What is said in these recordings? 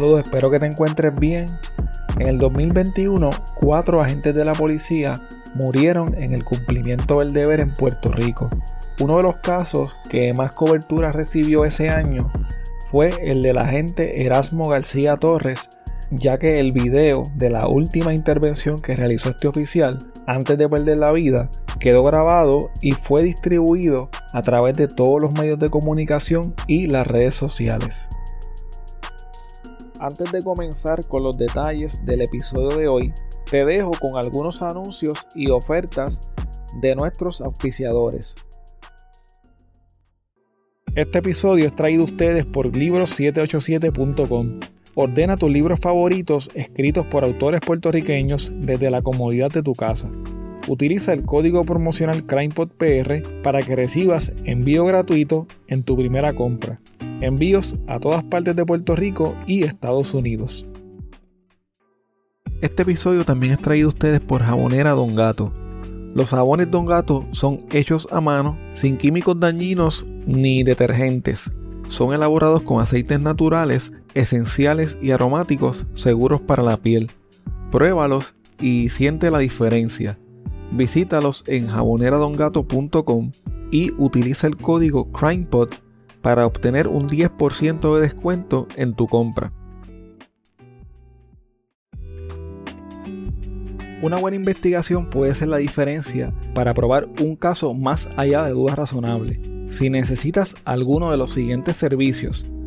Espero que te encuentres bien. En el 2021, cuatro agentes de la policía murieron en el cumplimiento del deber en Puerto Rico. Uno de los casos que más cobertura recibió ese año fue el del agente Erasmo García Torres, ya que el video de la última intervención que realizó este oficial antes de perder la vida quedó grabado y fue distribuido a través de todos los medios de comunicación y las redes sociales. Antes de comenzar con los detalles del episodio de hoy, te dejo con algunos anuncios y ofertas de nuestros auspiciadores. Este episodio es traído a ustedes por libros787.com. Ordena tus libros favoritos escritos por autores puertorriqueños desde la comodidad de tu casa. Utiliza el código promocional CrimePodPR para que recibas envío gratuito en tu primera compra. Envíos a todas partes de Puerto Rico y Estados Unidos. Este episodio también es traído a ustedes por Jabonera Don Gato. Los jabones Don Gato son hechos a mano, sin químicos dañinos ni detergentes. Son elaborados con aceites naturales, esenciales y aromáticos seguros para la piel. Pruébalos y siente la diferencia. Visítalos en jaboneradongato.com y utiliza el código CrimePod para obtener un 10% de descuento en tu compra. Una buena investigación puede ser la diferencia para probar un caso más allá de dudas razonables. Si necesitas alguno de los siguientes servicios,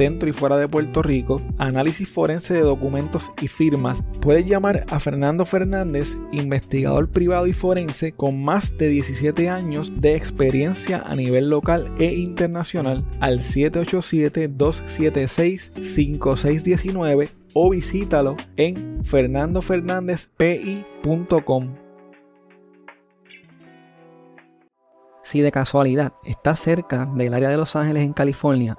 dentro y fuera de Puerto Rico, análisis forense de documentos y firmas. Puedes llamar a Fernando Fernández, investigador privado y forense con más de 17 años de experiencia a nivel local e internacional al 787-276-5619 o visítalo en fernandofernandezpi.com. Si de casualidad estás cerca del área de Los Ángeles en California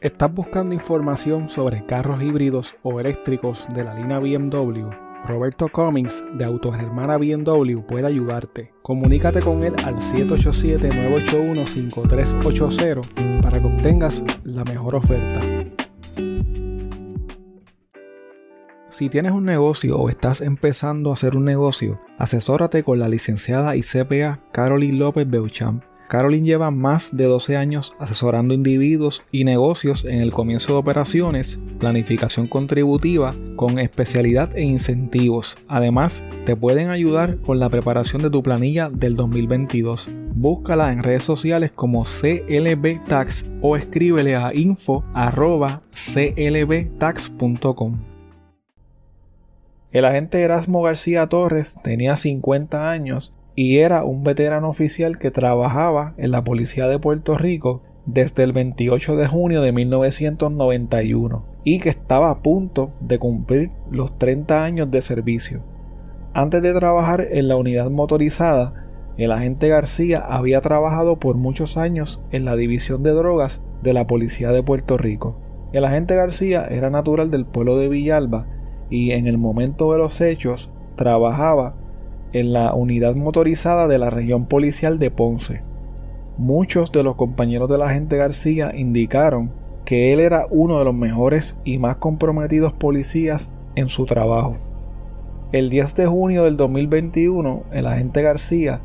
¿Estás buscando información sobre carros híbridos o eléctricos de la línea BMW? Roberto Cummings de Autogermana BMW puede ayudarte. Comunícate con él al 787-981-5380 para que obtengas la mejor oferta. Si tienes un negocio o estás empezando a hacer un negocio, asesórate con la licenciada y CPA Caroline López Beauchamp Caroline lleva más de 12 años asesorando individuos y negocios en el comienzo de operaciones, planificación contributiva con especialidad e incentivos. Además, te pueden ayudar con la preparación de tu planilla del 2022. Búscala en redes sociales como CLB Tax o escríbele a info@clbtax.com. El agente Erasmo García Torres tenía 50 años y era un veterano oficial que trabajaba en la Policía de Puerto Rico desde el 28 de junio de 1991 y que estaba a punto de cumplir los 30 años de servicio. Antes de trabajar en la unidad motorizada, el agente García había trabajado por muchos años en la división de drogas de la Policía de Puerto Rico. El agente García era natural del pueblo de Villalba y en el momento de los hechos trabajaba en la unidad motorizada de la región policial de Ponce. Muchos de los compañeros de la agente García indicaron que él era uno de los mejores y más comprometidos policías en su trabajo. El 10 de junio del 2021, el agente García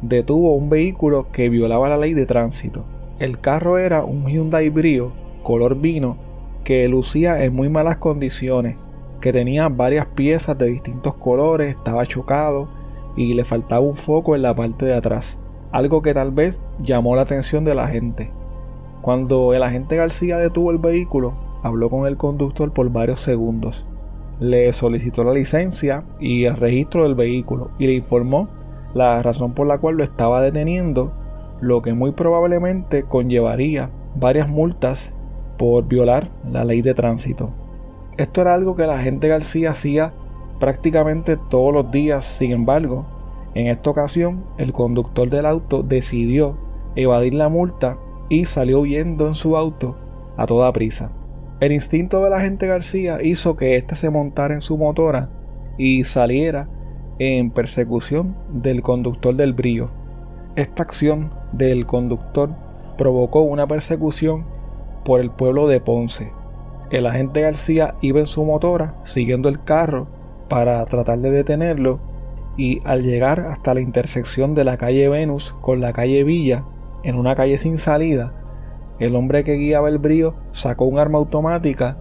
detuvo un vehículo que violaba la ley de tránsito. El carro era un Hyundai Brio color vino que lucía en muy malas condiciones, que tenía varias piezas de distintos colores, estaba chocado y le faltaba un foco en la parte de atrás, algo que tal vez llamó la atención de la gente. Cuando el agente García detuvo el vehículo, habló con el conductor por varios segundos. Le solicitó la licencia y el registro del vehículo y le informó la razón por la cual lo estaba deteniendo, lo que muy probablemente conllevaría varias multas por violar la ley de tránsito. Esto era algo que la gente García hacía prácticamente todos los días, sin embargo, en esta ocasión el conductor del auto decidió evadir la multa y salió huyendo en su auto a toda prisa. El instinto de la gente García hizo que éste se montara en su motora y saliera en persecución del conductor del brío. Esta acción del conductor provocó una persecución por el pueblo de Ponce. El agente García iba en su motora siguiendo el carro para tratar de detenerlo y al llegar hasta la intersección de la calle Venus con la calle Villa, en una calle sin salida, el hombre que guiaba el brío sacó un arma automática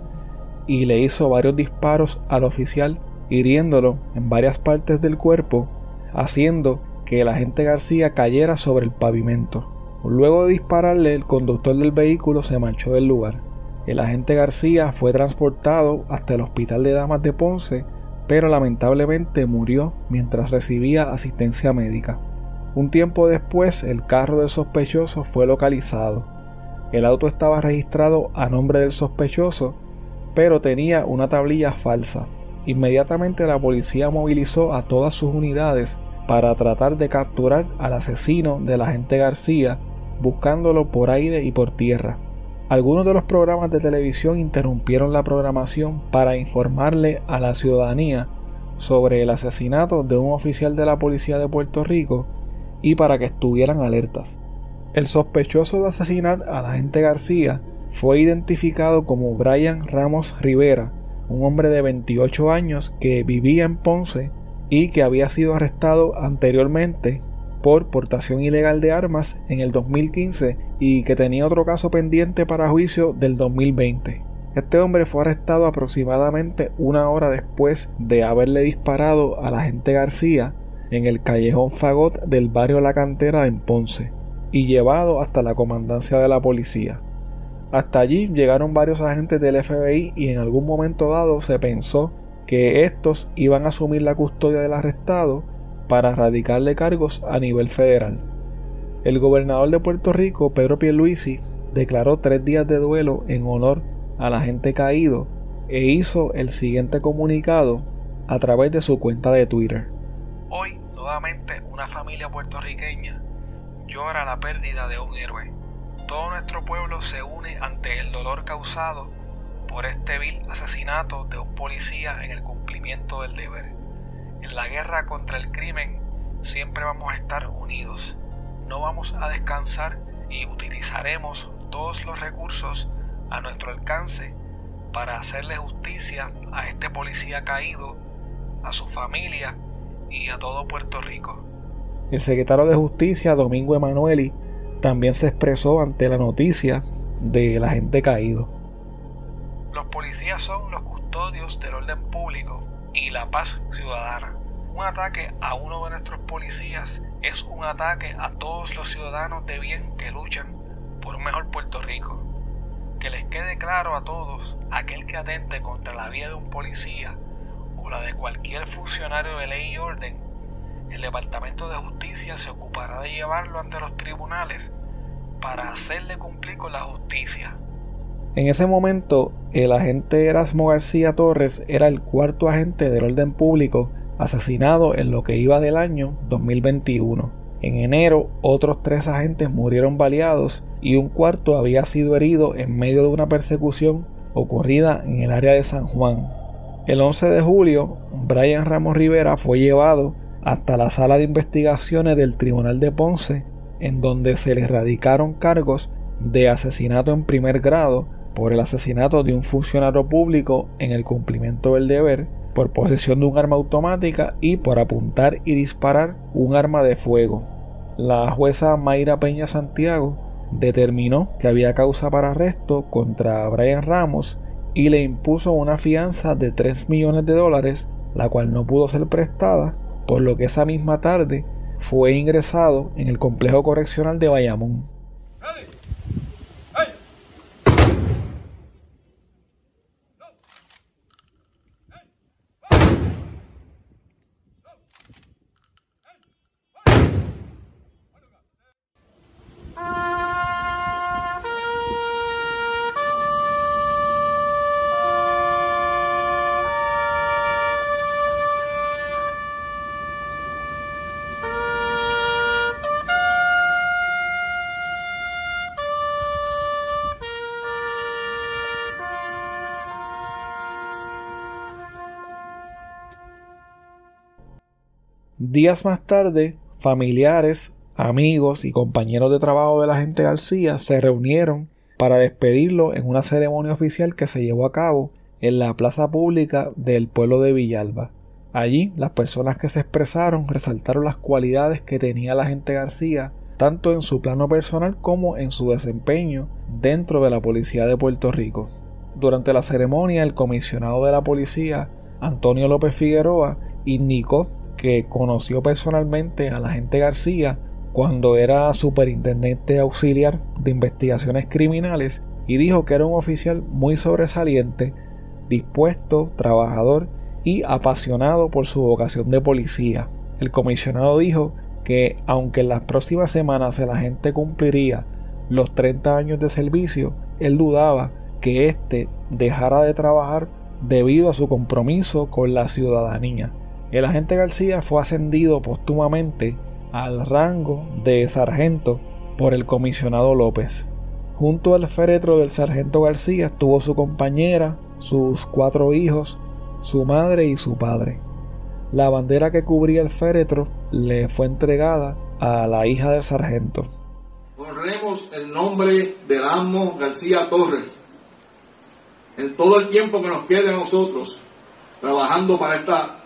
y le hizo varios disparos al oficial, hiriéndolo en varias partes del cuerpo, haciendo que el agente García cayera sobre el pavimento. Luego de dispararle, el conductor del vehículo se marchó del lugar. El agente García fue transportado hasta el hospital de damas de Ponce, pero lamentablemente murió mientras recibía asistencia médica. Un tiempo después, el carro del sospechoso fue localizado. El auto estaba registrado a nombre del sospechoso, pero tenía una tablilla falsa. Inmediatamente la policía movilizó a todas sus unidades para tratar de capturar al asesino del agente García, buscándolo por aire y por tierra. Algunos de los programas de televisión interrumpieron la programación para informarle a la ciudadanía sobre el asesinato de un oficial de la policía de Puerto Rico y para que estuvieran alertas. El sospechoso de asesinar a la agente García fue identificado como Brian Ramos Rivera, un hombre de 28 años que vivía en Ponce y que había sido arrestado anteriormente por portación ilegal de armas en el 2015 y que tenía otro caso pendiente para juicio del 2020. Este hombre fue arrestado aproximadamente una hora después de haberle disparado a la agente García en el callejón Fagot del barrio La Cantera en Ponce y llevado hasta la comandancia de la policía. Hasta allí llegaron varios agentes del FBI y en algún momento dado se pensó que estos iban a asumir la custodia del arrestado para radicarle cargos a nivel federal. El gobernador de Puerto Rico, Pedro Pierluisi, declaró tres días de duelo en honor al agente caído e hizo el siguiente comunicado a través de su cuenta de Twitter. Hoy, nuevamente, una familia puertorriqueña llora la pérdida de un héroe. Todo nuestro pueblo se une ante el dolor causado por este vil asesinato de un policía en el cumplimiento del deber. En la guerra contra el crimen siempre vamos a estar unidos. No vamos a descansar y utilizaremos todos los recursos a nuestro alcance para hacerle justicia a este policía caído, a su familia y a todo Puerto Rico. El secretario de Justicia, Domingo Emanueli, también se expresó ante la noticia del agente caído. Los policías son los custodios del orden público y la paz ciudadana. Un ataque a uno de nuestros policías es un ataque a todos los ciudadanos de bien que luchan por un mejor Puerto Rico. Que les quede claro a todos, aquel que atente contra la vida de un policía o la de cualquier funcionario de ley y orden, el Departamento de Justicia se ocupará de llevarlo ante los tribunales para hacerle cumplir con la justicia. En ese momento, el agente Erasmo García Torres era el cuarto agente del orden público asesinado en lo que iba del año 2021. En enero, otros tres agentes murieron baleados y un cuarto había sido herido en medio de una persecución ocurrida en el área de San Juan. El 11 de julio, Brian Ramos Rivera fue llevado hasta la sala de investigaciones del Tribunal de Ponce, en donde se le radicaron cargos de asesinato en primer grado por el asesinato de un funcionario público en el cumplimiento del deber, por posesión de un arma automática y por apuntar y disparar un arma de fuego. La jueza Mayra Peña Santiago determinó que había causa para arresto contra Brian Ramos y le impuso una fianza de 3 millones de dólares, la cual no pudo ser prestada, por lo que esa misma tarde fue ingresado en el complejo correccional de Bayamón. Días más tarde, familiares, amigos y compañeros de trabajo de la agente García se reunieron para despedirlo en una ceremonia oficial que se llevó a cabo en la plaza pública del pueblo de Villalba. Allí, las personas que se expresaron resaltaron las cualidades que tenía la agente García, tanto en su plano personal como en su desempeño dentro de la Policía de Puerto Rico. Durante la ceremonia, el comisionado de la policía, Antonio López Figueroa, indicó que conoció personalmente a la agente García cuando era superintendente auxiliar de investigaciones criminales y dijo que era un oficial muy sobresaliente, dispuesto, trabajador y apasionado por su vocación de policía. El comisionado dijo que aunque en las próximas semanas la gente cumpliría los 30 años de servicio, él dudaba que éste dejara de trabajar debido a su compromiso con la ciudadanía. El agente García fue ascendido póstumamente al rango de sargento por el comisionado López. Junto al féretro del sargento García estuvo su compañera, sus cuatro hijos, su madre y su padre. La bandera que cubría el féretro le fue entregada a la hija del sargento. Honremos el nombre del amo García Torres en todo el tiempo que nos quede a nosotros trabajando para esta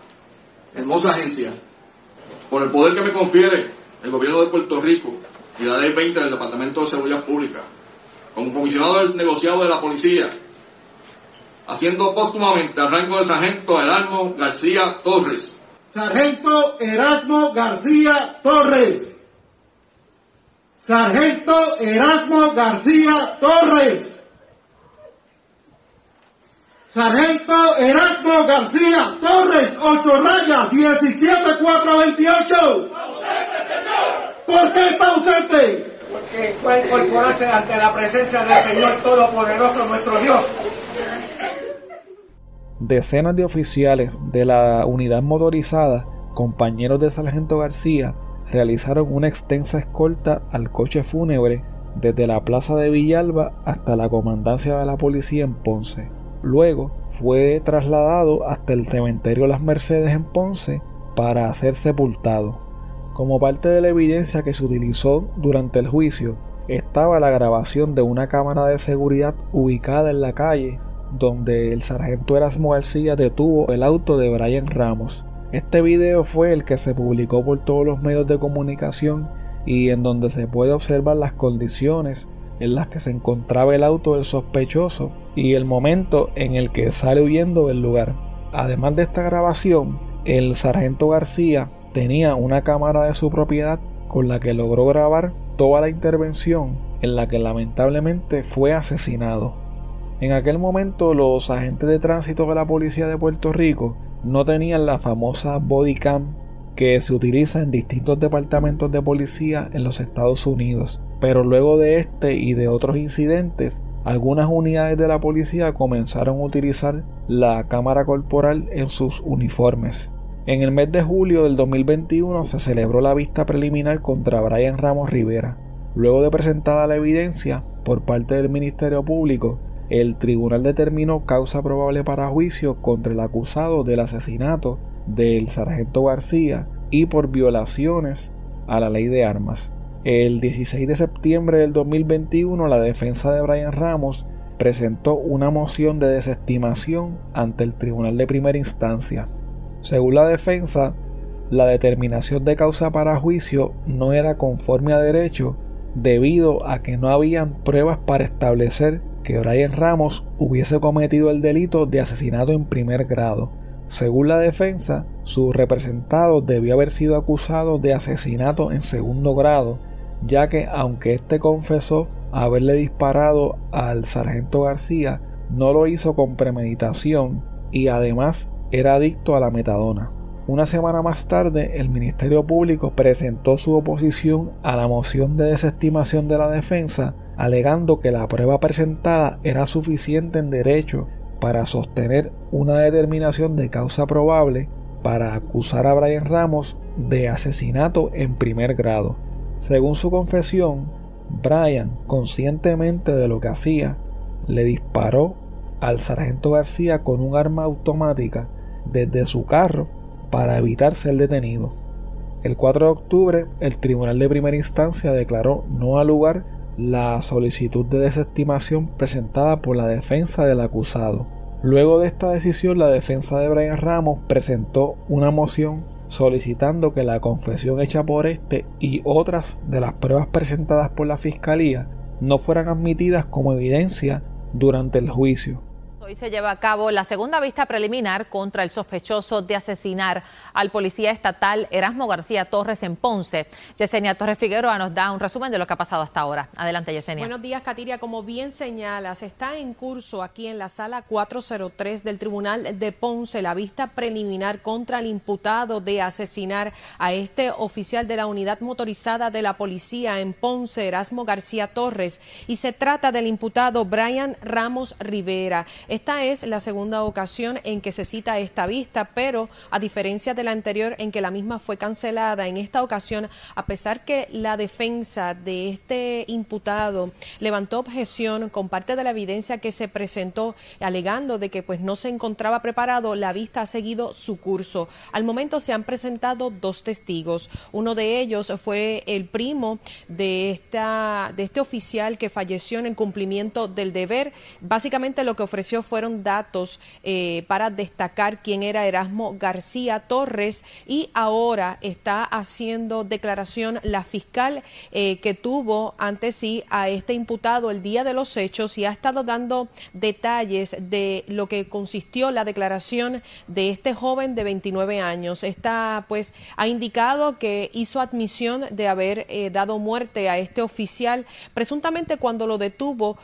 hermosa agencia por el poder que me confiere el gobierno de Puerto Rico y la ley 20 del Departamento de Seguridad Pública, como comisionado del negociado de la policía, haciendo póstumamente al rango de sargento Erasmo García Torres. Sargento Erasmo García Torres. Sargento Erasmo García Torres. Sargento Erasmo García Torres, 8 rayas, 17428. ¿Por qué está ausente? Porque fue incorporarse ante la presencia del Señor Todopoderoso, nuestro Dios. Decenas de oficiales de la unidad motorizada, compañeros de Sargento García, realizaron una extensa escolta al coche fúnebre desde la plaza de Villalba hasta la comandancia de la policía en Ponce. Luego fue trasladado hasta el cementerio Las Mercedes en Ponce para ser sepultado. Como parte de la evidencia que se utilizó durante el juicio, estaba la grabación de una cámara de seguridad ubicada en la calle donde el sargento Erasmo García detuvo el auto de Brian Ramos. Este video fue el que se publicó por todos los medios de comunicación y en donde se puede observar las condiciones en las que se encontraba el auto del sospechoso y el momento en el que sale huyendo del lugar. Además de esta grabación, el sargento García tenía una cámara de su propiedad con la que logró grabar toda la intervención en la que lamentablemente fue asesinado. En aquel momento los agentes de tránsito de la policía de Puerto Rico no tenían la famosa body cam que se utiliza en distintos departamentos de policía en los Estados Unidos. Pero luego de este y de otros incidentes, algunas unidades de la policía comenzaron a utilizar la cámara corporal en sus uniformes. En el mes de julio del 2021 se celebró la vista preliminar contra Brian Ramos Rivera. Luego de presentada la evidencia por parte del Ministerio Público, el tribunal determinó causa probable para juicio contra el acusado del asesinato del sargento García y por violaciones a la ley de armas. El 16 de septiembre del 2021 la defensa de Brian Ramos presentó una moción de desestimación ante el Tribunal de Primera Instancia. Según la defensa, la determinación de causa para juicio no era conforme a derecho debido a que no habían pruebas para establecer que Brian Ramos hubiese cometido el delito de asesinato en primer grado. Según la defensa, su representado debió haber sido acusado de asesinato en segundo grado, ya que aunque éste confesó haberle disparado al sargento García, no lo hizo con premeditación y además era adicto a la metadona. Una semana más tarde, el Ministerio Público presentó su oposición a la moción de desestimación de la defensa, alegando que la prueba presentada era suficiente en derecho para sostener una determinación de causa probable para acusar a Brian Ramos de asesinato en primer grado. Según su confesión, Brian, conscientemente de lo que hacía, le disparó al sargento García con un arma automática desde su carro para evitar ser detenido. El 4 de octubre, el Tribunal de Primera Instancia declaró no al lugar la solicitud de desestimación presentada por la defensa del acusado. Luego de esta decisión, la defensa de Brian Ramos presentó una moción solicitando que la confesión hecha por este y otras de las pruebas presentadas por la Fiscalía no fueran admitidas como evidencia durante el juicio. Hoy se lleva a cabo la segunda vista preliminar contra el sospechoso de asesinar al policía estatal Erasmo García Torres en Ponce. Yesenia Torres Figueroa nos da un resumen de lo que ha pasado hasta ahora. Adelante, Yesenia. Buenos días, Katiria. Como bien señalas, está en curso aquí en la sala 403 del Tribunal de Ponce la vista preliminar contra el imputado de asesinar a este oficial de la unidad motorizada de la policía en Ponce, Erasmo García Torres. Y se trata del imputado Brian Ramos Rivera. Esta es la segunda ocasión en que se cita esta vista, pero a diferencia de la anterior en que la misma fue cancelada, en esta ocasión, a pesar que la defensa de este imputado levantó objeción con parte de la evidencia que se presentó, alegando de que pues no se encontraba preparado, la vista ha seguido su curso. Al momento se han presentado dos testigos. Uno de ellos fue el primo de esta de este oficial que falleció en el cumplimiento del deber. Básicamente lo que ofreció fueron datos eh, para destacar quién era Erasmo García Torres y ahora está haciendo declaración la fiscal eh, que tuvo ante sí a este imputado el día de los hechos y ha estado dando detalles de lo que consistió la declaración de este joven de 29 años. Esta pues ha indicado que hizo admisión de haber eh, dado muerte a este oficial presuntamente cuando lo detuvo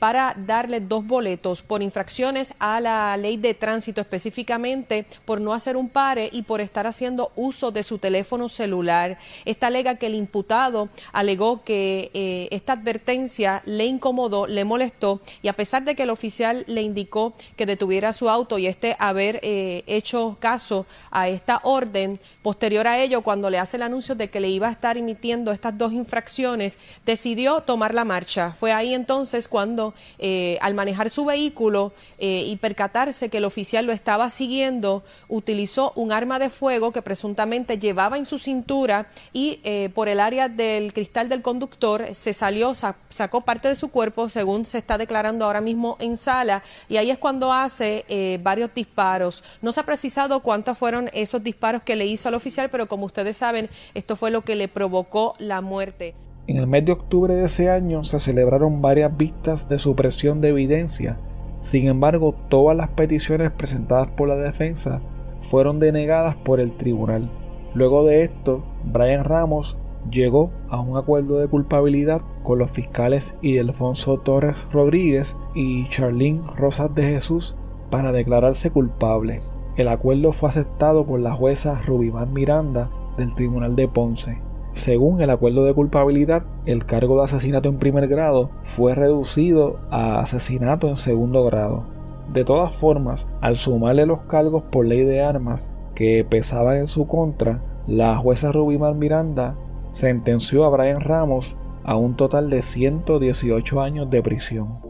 para darle dos boletos por infracción a la ley de tránsito específicamente por no hacer un pare y por estar haciendo uso de su teléfono celular. Esta alega que el imputado alegó que eh, esta advertencia le incomodó, le molestó y a pesar de que el oficial le indicó que detuviera su auto y este haber eh, hecho caso a esta orden, posterior a ello, cuando le hace el anuncio de que le iba a estar emitiendo estas dos infracciones, decidió tomar la marcha. Fue ahí entonces cuando eh, al manejar su vehículo eh, y percatarse que el oficial lo estaba siguiendo, utilizó un arma de fuego que presuntamente llevaba en su cintura y eh, por el área del cristal del conductor se salió, sacó parte de su cuerpo, según se está declarando ahora mismo en sala, y ahí es cuando hace eh, varios disparos. No se ha precisado cuántos fueron esos disparos que le hizo al oficial, pero como ustedes saben, esto fue lo que le provocó la muerte. En el mes de octubre de ese año se celebraron varias vistas de supresión de evidencia sin embargo, todas las peticiones presentadas por la defensa fueron denegadas por el tribunal. Luego de esto, Brian Ramos llegó a un acuerdo de culpabilidad con los fiscales Ildefonso Torres Rodríguez y Charlene Rosas de Jesús para declararse culpable. El acuerdo fue aceptado por la jueza Rubimán Miranda del Tribunal de Ponce. Según el acuerdo de culpabilidad, el cargo de asesinato en primer grado fue reducido a asesinato en segundo grado. De todas formas, al sumarle los cargos por ley de armas que pesaban en su contra, la jueza Rubimar Miranda sentenció a Brian Ramos a un total de 118 años de prisión.